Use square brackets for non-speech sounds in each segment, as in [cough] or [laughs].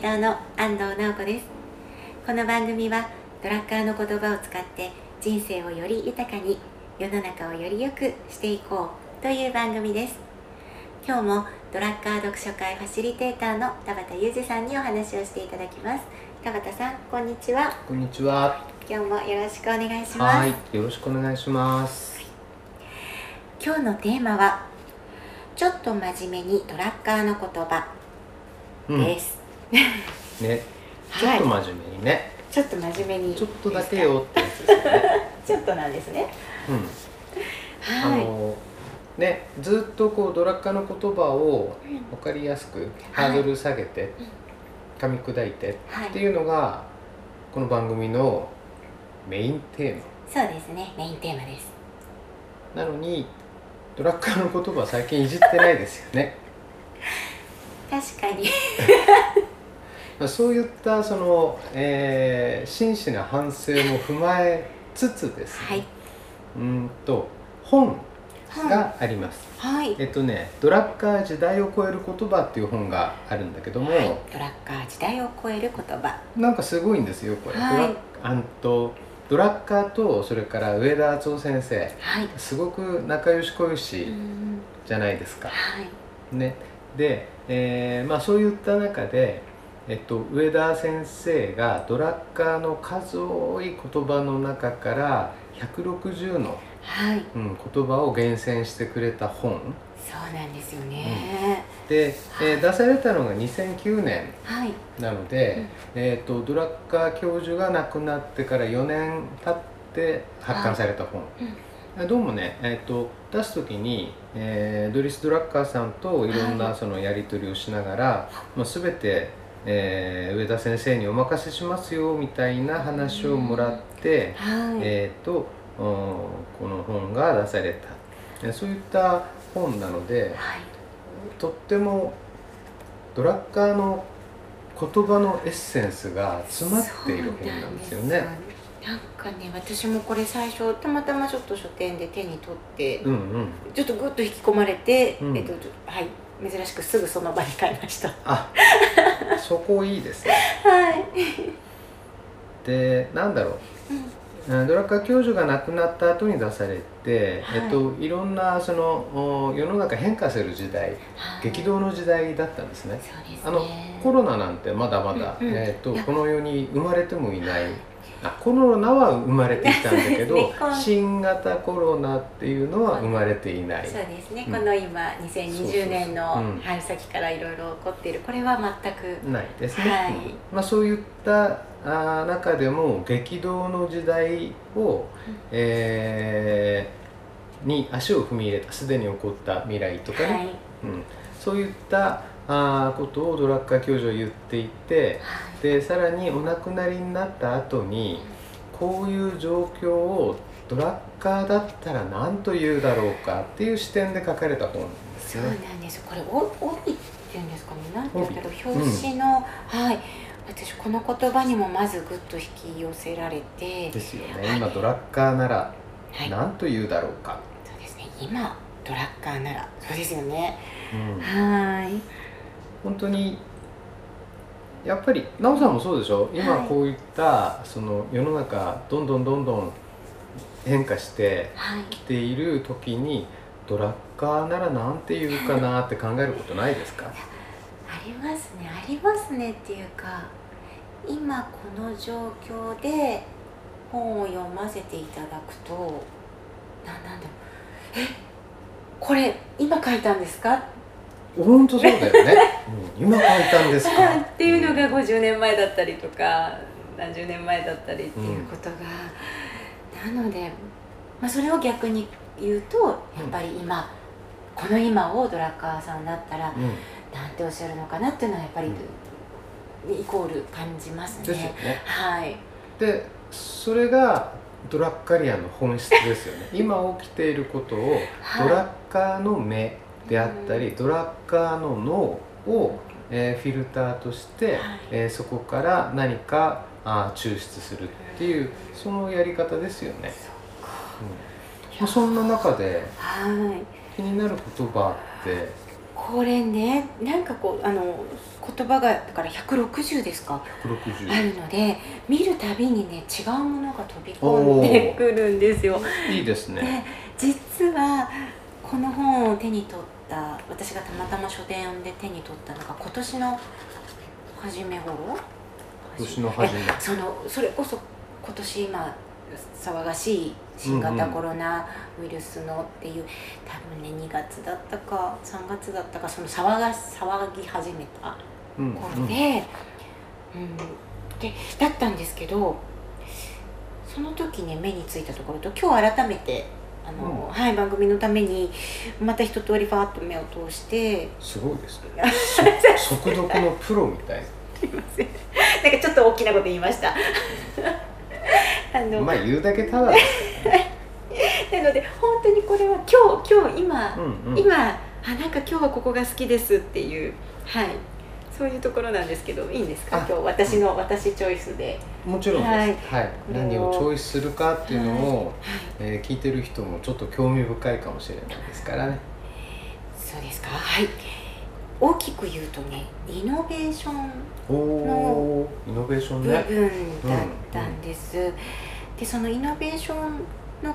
ーターの安藤直子ですこの番組はドラッカーの言葉を使って人生をより豊かに世の中をより良くしていこうという番組です。今日もドラッカー読書会ファシリテーターの田畑裕二さんにお話をしていただきます。田畑さんこんにちはこんにちは。今日もよろしくお願いします。は。い、よろしくお願いします。今日のテーマはちょっと真面目にドラッカーの言葉うん、ね、ちょっと真面目にね、ちょっと真面目に。ちょっとだけよってやつですよね。ちょっとなんですね。うん、あはい。のね、ずっとこうドラッカーの言葉を分かりやすくハードル下げて、噛み砕いてはい。っていうのがこの番組のメインテーそうですね。メインテーマです。マなのにドラッカーの言葉は最近いじってないですよね。確かに。ま [laughs] あそういったその、えー真摯な反省も踏まえつつですね、はい。うーんと本があります、はい。えっとね「ドラッカー時代を超える言葉」っていう本があるんだけども、はい。ドラッカー時代を超える言葉。なんかすごいんですよこれ、はい。ドラあんとドラッカーとそれから上田敦夫先生。はい。すごく仲良し小良うしん。じゃないですか、はい。ね、で、えーまあ、そういった中で、えっと、上田先生がドラッカーの数多い言葉の中から160の、はい。うん、言葉を厳選してくれた本。そうなんですよね、で、えー出されたのが2009年はい。なので、えー、とドラッカー教授が亡くなってから4年経って発刊された本、どうもね、えー、と出す時に、えードリス・ドラッカーさんといろんはない。そのやり取りをしながら、もう全て、えー上田先生にお任せしますよみたいな話をもらって、はい、えー、とうんこの本が出された。えそういった本なのではい。とってもドラッカーの言葉のエッセンスが詰まっている本なんですよね。なんかね私もこれ最初たまたまちょっと書店で手に取って、うんうん、ちょっとグッと引き込まれて、うん。えっとはい珍しくすぐその場に買いました。あそこいいですね。はい、でなんだろう。うん。うんドラッカー教授が亡くなった後に出されて、はい。えっと、いろんなそのお世の中変化する時代はい。激動の時代だったんですね。ね。あのコロナなんてまだまだ、うんうん。えっとこの世に生まれてもいないあコロナは生まれていたんだけど、ね。新型コロナっていうのは生まれていない。そうですね、うん。この今2020年の春先からいろいろ起こっている。これは全くないですね、はい。うん。まあ、そういったあー中でも激動の時代を、えーに足を踏み入れたすでに起こった未来とかね、はい。うん、そういったあーことをドラッカー教授は言っていてでさらにお亡くなりになった後にこういう状況をドラッカーだったら何と言うだろうかっていう視点で書かれた本なんですそう。なんです。これお帯っていうんですかね。なんて言うんだろう帯表紙の、はい。私この言葉にもまずぐっと引き寄せられて。ですよね。今ドラッカーならはい。何と言うだろうか。そうですね。今ドラッカーならそうですよね。うん。はい。本当にやっぱり奈緒さんもそうでしょ？今はい。こういったその世の中どんどんどんどん変化してはい。きている時にドラッカーならなんて言うかなって考えることないですか？ありますね。ありますねっていうか今この状況で本を読ませていただくとななんだろう。え？これ今書いたんですか？本当そうだよね、うん今書いたんですか？[laughs] っていうのが50年前だったりとか何十年前だったりっていうことが、なので、まあ、それを逆に言うとやっぱり今、この今をドラッカーさんだったらうん。なんておっしゃるのかなっていうのはやっぱり、イコール感じますですよね。ねはい、でそれがドラッカリアンの本質ですよね。[laughs] 今起きていることをはい。ドラッカーの目であったり、ドラッカーの脳を、えーフィルターとして、はい。えーそこから何かあー抽出するっていうそのやり方ですよね。うん。まあそんな中ではい。気になる言葉って？これねなんかこうあの言葉がだから160ですか？160あるので見るたびにね違うものが飛び込んでくるんですよ。いいですね。で実はこの本を手に取った私がたまたま書店で手に取ったのが今年の初め頃？今年の初め。えそのそれこそ今年今騒がしい新型コロナウイルスのっていう、多分ね2月だったか3月だったかその騒が騒ぎ始めたうん頃で,、うん。でだったんですけどその時ね目についたところと今日改めてあの、うん。はい、番組のためにまた一通りファーッと目を通してすごいですね。そ [laughs] 速読のプロみたい。すいません。なんかちょっと大きなこと言いました。あの、まあ言うだけただ。[laughs] なので本当にこれは今日今日今、うんうん。今あなんか今日はここが好きですっていうはいそういうところなんですけどいいんですか？あ。今日私の私チョイスで。もちろんです、ははい。いこれを何をチョイスするかっていうのを、はい。えー聞いてる人もちょっと興味深いかもしれないですからね。そうですか？はい。大きく言うとねイノベーションおおーイノベーションね。部分だったんです、でそのイノベーションの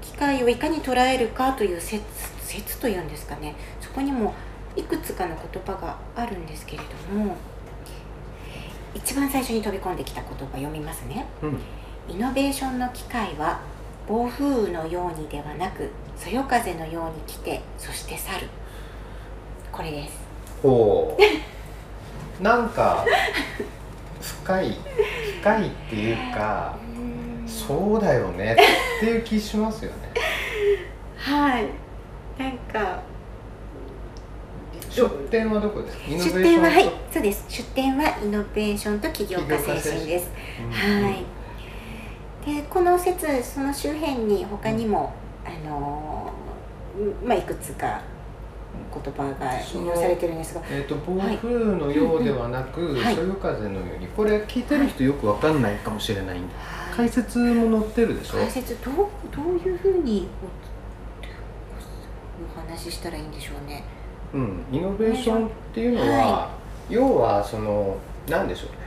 機会をいかに捉えるかという説説というんですかね。そこにもいくつかの言葉があるんですけれども一番最初に飛び込んできた言葉読みますね。うん。イノベーションの機会は暴風雨のようにではなくそよ風のように来てそして去る。これです。ほう [laughs] なんか深い深いっていうかそうだよねっていう気しますよね。はい。なんか出店はどこで？すか出店ははいと？そうです。出店はイノベーションと起業家精神です。うん。はい。でこの説その周辺に他にもあのーまあいくつか言葉が引用されてるんですが。えー、と暴風雨のようではなく、はい。そよ風のように。これ聞いてる人よくわかんないかもしれないんで、解説も載ってるでしょ？解説どうどういうふうにおお話ししたらいいんでしょうねうん、イノベーションっていうのは、は要はその何でしょうね。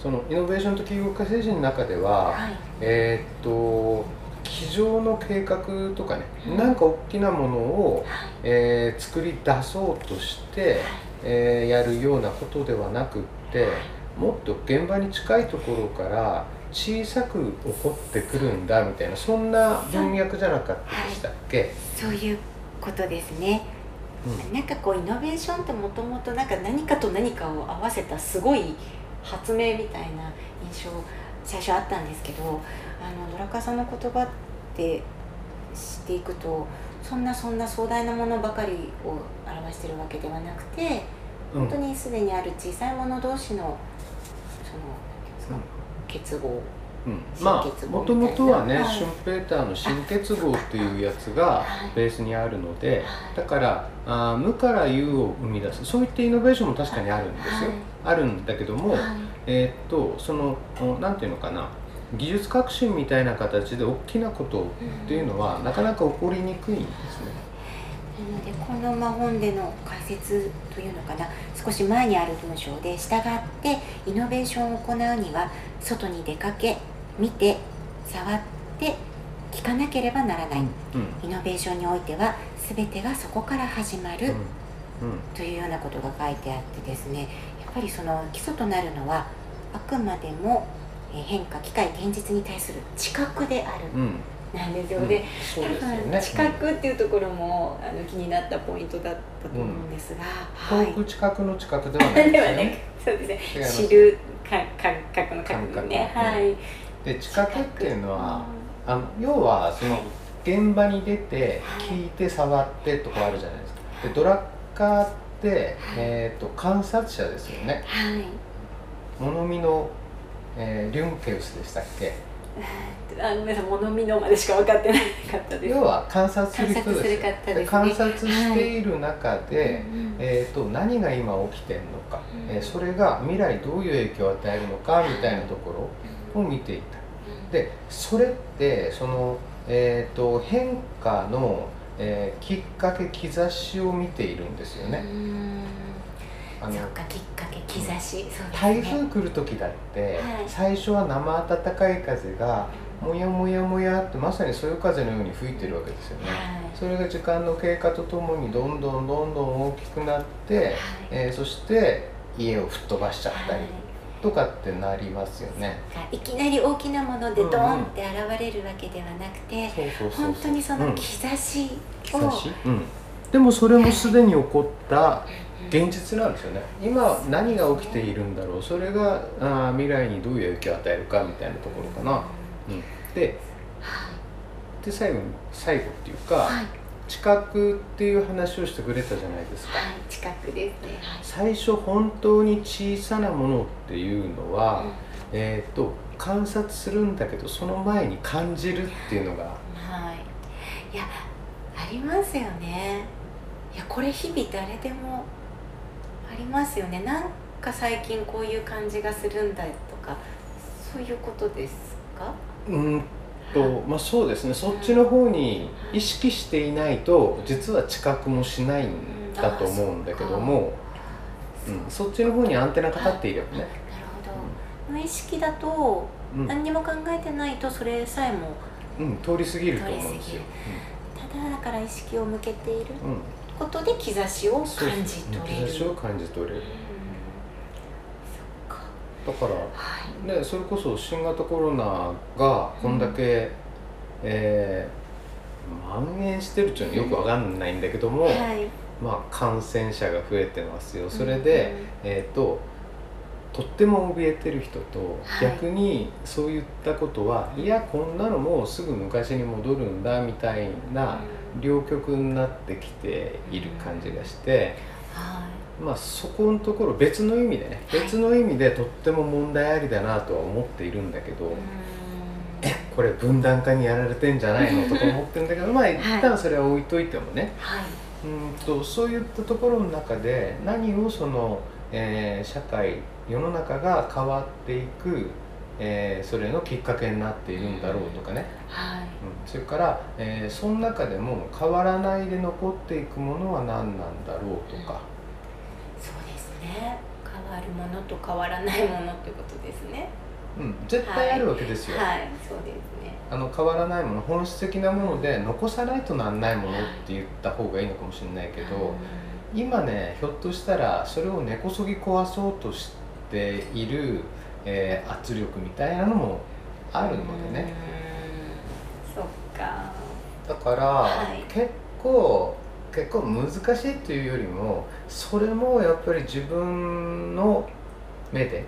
そのイノベーションと起業家精神の中では、はい。えーっと机上の計画とかね、うんなんか大きなものを、はい。えー作り出そうとして、えーやるようなことではなくってもっと現場に近いところから小さく起こってくるんだみたいなそんな文脈じゃなかったでしたっけ、そういうことですねうん。なんかこうイノベーションってもともとなんか何かと何かを合わせたすごい発明みたいな印象最初あったんですけどあのドラカさんの言葉って知っていくとそんなそんな壮大なものばかりを表してるわけではなくてうん。本当にすでにある小さいもの同士のそのうん。結合うん、まあもともとはね、はい。シュンペーターの新結合っていうやつがはい。ベースにあるので、はい。だからあー無から有を生み出す。そういったイノベーションも確かにあるんですよ、はい。あるんだけども、はい。えーっとそのおなんていうのかな。技術革新みたいな形で大きなことっていうのは、なかなか起こりにくいんですね。なのでこのまあ本での解説というのかな少し前にある文章で従ってイノベーションを行うには外に出かけ見て触って聞かなければならない、うんイノベーションにおいては全てがそこから始まる、うんというようなことが書いてあってですねやっぱりその基礎となるのはあくまでもえー変化機械現実に対する知覚である。うんうんなんですよ、うんでそうですよ多分ね。知覚っていうところもあの気になったポイントだったと思うんですが、はい。遠く近くの近くではないですよね。[laughs] ね。そうですね。知るか感覚の感感覚覚ねうん。はいで知覚っていうのは知あの要はそのはい。現場に出てはい。聞いて触ってとかあるじゃないですか。でドラッカーって、えー、と観察者ですよね。覚はい。物見の、えーリュンケウスでしたっけ？[laughs] あごめんなさい物見のまでしか分かってなかったです。要は観察する人ですね。観察している中で、うんうんえー、と何が今起きてるのか、うん。えーそれが未来どういう影響を与えるのかみたいなところを見ていた。でそれってその、えー、と変化の、えーきっかけ兆しを見ているんですよね。あのそっかきっかけ兆し、ね。台風来る時だって、はい。最初は生暖かい風がもやもやもやってまさにそよ風のように吹いてるわけですよね。はい。それが時間の経過とともにどんどんどんどん大きくなって、はい。えーそして家を吹っ飛ばしちゃったりはい。とかってなりますよね。いきなり大きなものでドーンって現れるわけではなくて、本当にそのうん。兆しを、兆し？うん、でもそれもすでに起こった現実なんですよね。今何が起きているんだろう。それがあー未来にどういう影響を与えるかみたいなところかな、うん、ではいで最後に最後っていうか、はい。知覚っていう話をしてくれたじゃないですか。はい近くですね。最初本当に小さなものっていうのは、はいえー、と観察するんだけどその前に感じるっていうのが。はい。いやありますよね。いやこれ日々誰でもありますよね。なんか最近こういう感じがするんだとかそういうことですか？うんとまあそうですね。そっちの方に意識していないと実は知覚もしないんだと思うんだけども、うん、そっちの方にアンテナかかっていればね、なるほど。無意識だとうん。何にも考えてないとそれさえもうん、通り過ぎると思うんですよ。ただだから意識を向けている。うんうんことで兆しを感じ取れる。兆しを感じ取れる。だからはい。ね、それこそ新型コロナがこんだけ、えー蔓延してるっていうのはよくわかんないんだけども、はい。まあ、感染者が増えてますよ。それで、えー、ととっても怯えてる人と、はい。逆にそういったことはいやこんなのもうすぐ昔に戻るんだみたいな両極になってきている感じがして、はまあ、そこのところ別の意味でねはい。別の意味でとっても問題ありだなとは思っているんだけど、いうん。これ分断化にやられてんじゃないのとか思ってるんだけどまあ一旦それは置いといてもね、はい。うんとそういったところの中で何をその、えー社会世の中が変わっていく、えーそれのきっかけになっているんだろうとかね、はい。うん、それから、えーその中でも変わらないで残っていくものは何なんだろうとか、そうですね。変わるものと変わらないものってことですね。うん、絶対あるわけですよ、はい。そうですね。あの変わらないもの本質的なもので残さないとなんないものって言った方がいいのかもしれないけど、今ねひょっとしたらそれを根こそぎ壊そうとしている、えー圧力みたいなのもあるのでね。うん。そっか。だから、はい。結構結構難しいっていうよりもそれもやっぱり自分の目で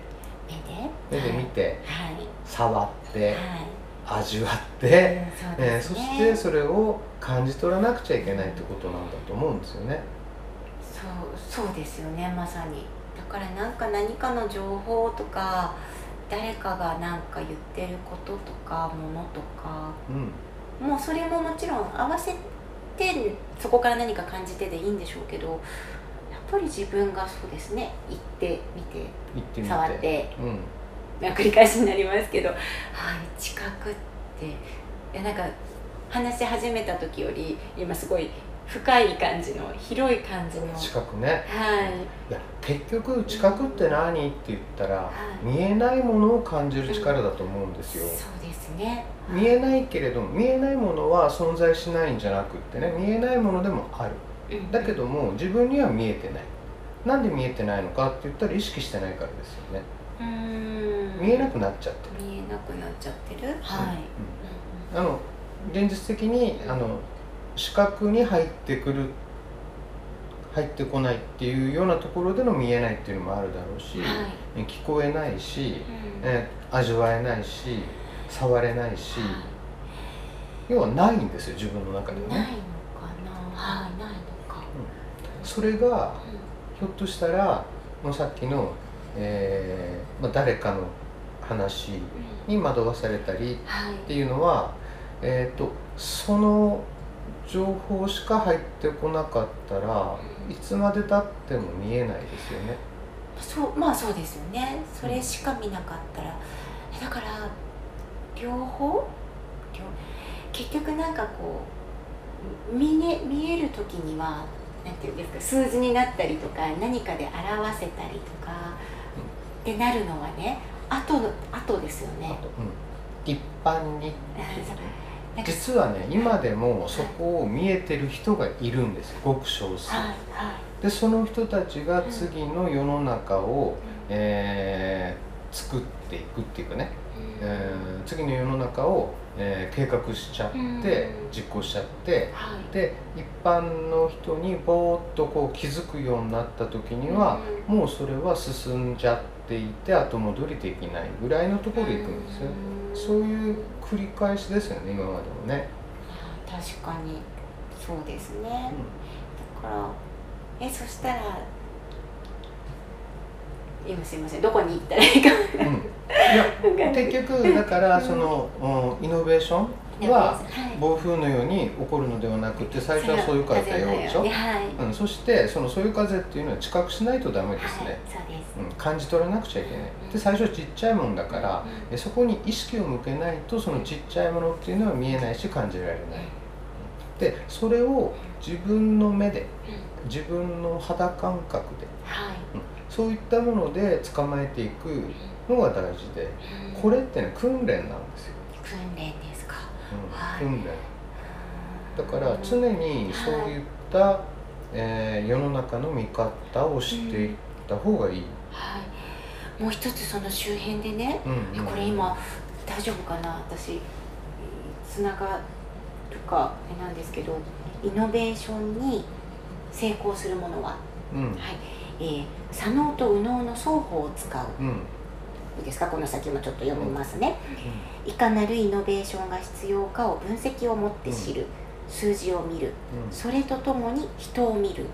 目で？目で見てはい。触ってはい。味わって、うんそうえーそしてそれを感じ取らなくちゃいけないってことなんだと思うんですよね。そうそうですよねまさにだからなんか何かの情報とか誰かがなんか言ってることとかものとかうん。もうそれももちろん合わせてそこから何か感じてでいいんでしょうけどやっぱり自分がそうですね行ってみててみて。触ってうん。まあ繰り返しになりますけどはい知覚って。いやなんか話し始めた時より今すごい深い感じの広い感じの。はい近くね。い。や結局知覚って何って言ったら、い。見えないものを感じる力だと思うんですよ、そうですね。見えないけれども見えないものは存在しないんじゃなくってね見えないものでもある。うんだけども自分には見えてない。なんで見えてないのかって言ったら意識してないからですよね。うーん。見えなくなっちゃってる、見えなくなっちゃってる？はい、うん。あの現実的にあの視覚に入ってくる入ってこないっていうようなところでの見えないっていうのもあるだろうし、はい。聞こえないし、うん。え味わえないし触れないし、は要はないんですよ自分の中ではないのねかな。はいないのか、それがうひょっとしたらもうさっきの、えーまあ、誰かの話ん。に惑わされたりはいっていうのは、えー、とその情報しか入ってこなかったらいつまでたっても見えないですよね。そうまあそうですよね。それしか見なかったら。えだから両方？両結局なんかこう見,、ね、見える時にはなんていうんですか数字になったりとか何かで表せたりとか、ってなるのはね後の後ですよね。うん、一般に実はね今でもそこを見えてる人がいるんです。ごく少数、はい。はい、でその人たちが次の世の中を、うん、えー、作っていくっていうかね、うん、えー、次の世の中を、えー、計画しちゃって、うん、実行しちゃって、はい、で一般の人にぼーっとこう気づくようになった時には、もうそれは進んじゃっていて後戻りできないぐらいのところで行くんですよ。そういう繰り返しですよね今までもね。確かに。そうですね、うん、だからえそしたら今すいません。どこに行ったらいいか、うん、いや結局だからその、うん、イノベーションは暴風のように起こるのではなくて最初はそういう風だよでしょ、はい。うん、そしてそのそういう風っていうのは知覚しないとダメですね、はい。うん、感じ取らなくちゃいけない。で最初はちっちゃいもんだから、うん、そこに意識を向けないとそのちっちゃいものっていうのは見えないし感じられない。でそれを自分の目で自分の肌感覚で、はい、うん、そういったもので捕まえていくのが大事でこれってね訓練なんですよ訓練だから常にそういった、えー、世の中の見方をしていった方がいい、はい、もう一つその周辺でね、うんうん、これ今大丈夫かな？私つながるかあれなんですけどイノベーションに成功するものは、うん、はい。えー、左脳と右脳の双方を使う、うん、いいですか？この先もちょっと読みますね、うん、いかなるイノベーションが必要かを分析をもって知る、数字を見る、それとともに人を見る、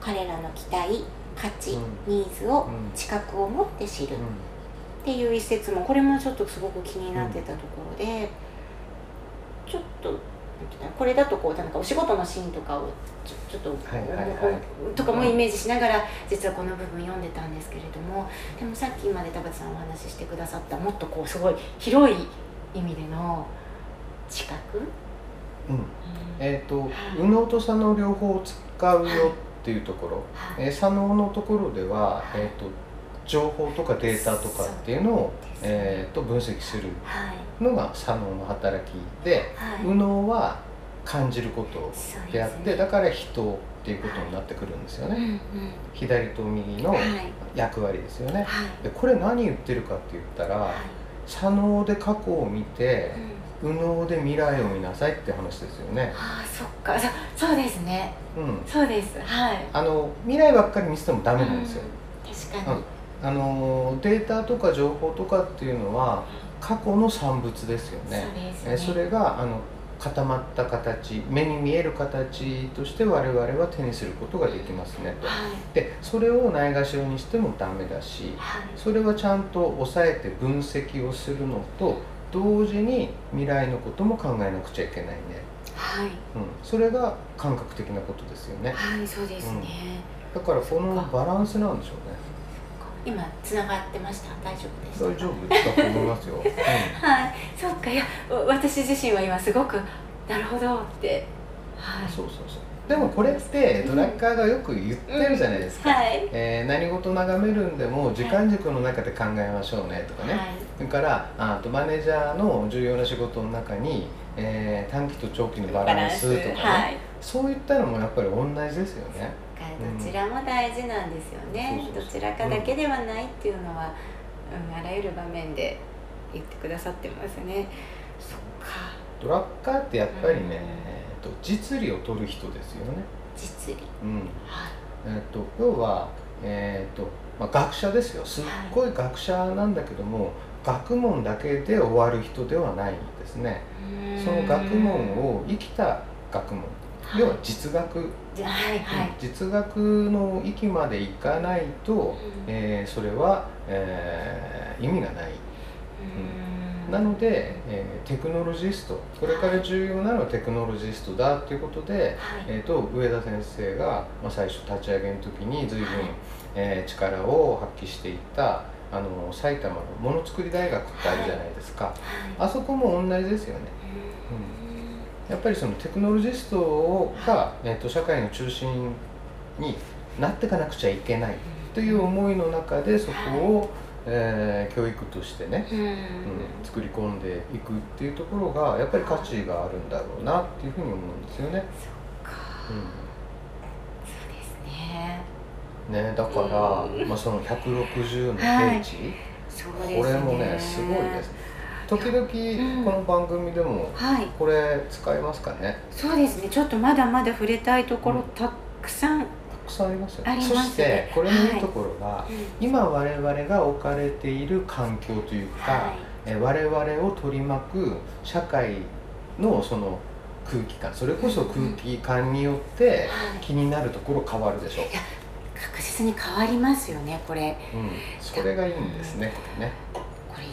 彼らの期待価値、ニーズを知覚を持って知る、っていう一節もこれもちょっとすごく気になってたところで、ちょっとこれだとこうなんかお仕事のシーンとかをちょちょっと、はいはいはい、とかもイメージしながら実はこの部分読んでたんですけれどもでもさっきまで田畑さんお話ししてくださったもっとこうすごい広い意味での知覚、うん、えっ、ー、と、はい、右脳と左脳両方使うよっていうところ、はい、えー、左脳のところでは、えーと、情報とかデータとかっていうのを、ね、えーと、分析するのが左脳の働きで、はい、右脳は感じることであって、ね、だから人っていうことになってくるんですよね、はいうんうん、左と右の役割ですよね、でこれ何言ってるかって言ったら、左脳で過去を見て、うん。右脳で未来を見なさいって話ですよね。ああそっか。そそうですね。うん。そうです。はい。あの未来ばっかり見せてもダメなんですよ。うん、確かに、うん、あのデータとか情報とかっていうのは過去の産物ですよね。そね。それがあの固まった形目に見える形として我々は手にすることができますねと、はい、でそれをないがしろにしてもダメだし、はい、それはちゃんと抑えて分析をするのと同時に未来のことも考えなくちゃいけないね。はい、うん、それが感覚的なことですよね。はいそうですね、うん、だからこのバランスなんでしょうね今つながってました？大丈夫です大丈夫だと思いますよ、うん、はいそうか？いや私自身は今すごくなるほどってはいそうそうそうでもこれってドラッカーがよく言ってるじゃないですか、うんはい、えー、何事眺めるんでも時間軸の中で考えましょうねとか？ね、はい、それか？らあとマネージャーの重要な仕事の中に、えー、短期と長期のバランスとか？ね、はい、そういったのもやっぱり同じですよねどちらも大事なんですよね、うん、どちらかだけではないっていうのは、うん、あらゆる場面で言ってくださってますねそっかドラッカーってやっぱりね、と実利を取る人ですよね。実利。うん。はい。えっ、と要はえっ、とまあ学者ですよ。すっごい学者なんだけども、はい、学問だけで終わる人ではないんですね。その学問を生きた学問。要は実学、はいはい、実学の域までいかないと、うん、えー、それは、えー、意味がない。うん。なので、えー、テクノロジスト。これから重要なのはテクノロジストだということで、はい、えーと、上田先生が、まあ、最初立ち上げの時に随分、はい、えー、力を発揮していったあの埼玉のものづくり大学ってあるじゃないですか、はい、あそこも同じですよね。うんやっぱりそのテクノロジストが、えー、と社会の中心になっていかなくちゃいけないという思いの中でそこを、えー教育としてね、うん。うん、作り込んでいくっていうところがやっぱり価値があるんだろうなっていうふうに思うんですよね。ねん、ね。だから、うん。まあ、その160のページ、そうですね。これもねすごいです。時々この番組でもはい。これ使いますかね？そうですね。ちょっとまだまだ触れたいところたくさん、たくさんありますよね。ありますね。そしてこれのいいところが、うん。今我々が置かれている環境というか、はえ我々を取り巻く社会のその空気感それこそ空気感によってはい。気になるところ変わるでしょう、確実に変わりますよねこれ。うん、それがいいんですねこれね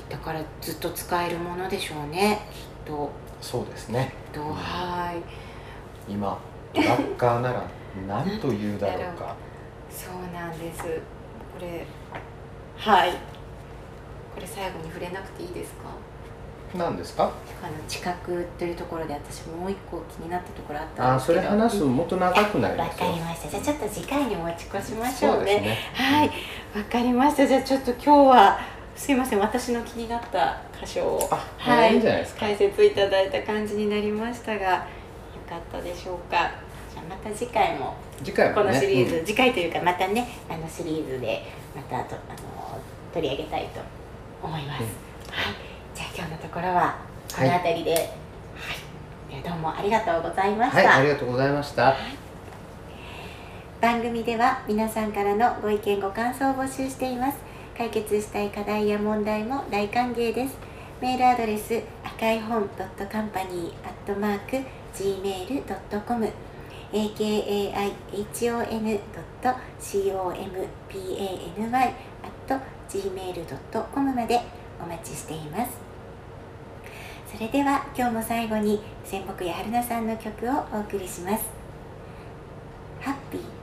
だからずっと使えるものでしょうねきっと。そうですね。きっと。はい。今ドラッカーなら何と言うだろうか。そうなんです。これはい。これ最後に触れなくていいですか？何ですか？あの知覚というところで私もう一個気になったところあったんあですけど。それ話すともっと長くなりわますよ。かりました。じゃあちょっと次回に持ち越しましょうね。ね。はい。わかりました。じゃあちょっと今日はすいません私の気になった箇所をあ、はいいい解説いただいた感じになりましたがよかったでしょうか。じゃあまた次回も次回ね。のシリーズ、うん。次回というかまたねあのシリーズでまたとあの取り上げたいと思います、うん。はい。じゃあ今日のところはこの辺りで、はい。ではどうもありがとうございました、はいありがとうございました。番組では皆さんからのご意見ご感想を募集しています解決したい課題や問題も大歓迎です。メールアドレス赤い本 .company.gmail.com akaihon.company.gmail.com までお待ちしています。それでは今日も最後に仙北や春菜さんの曲をお送りします。ハッピー。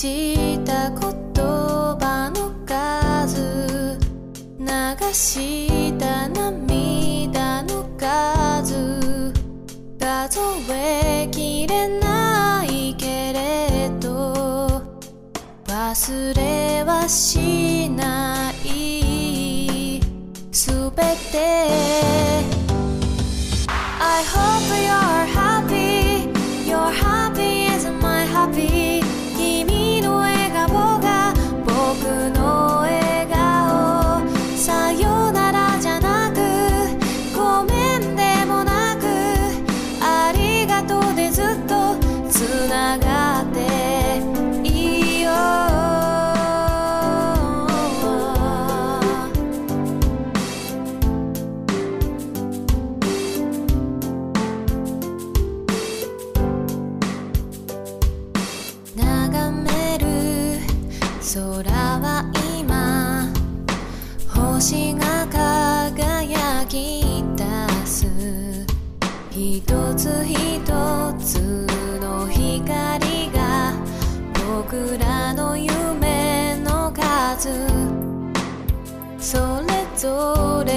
した言葉の数流した涙の数数えきれないけれど忘れはしない。すべてらの夢の数。それぞれ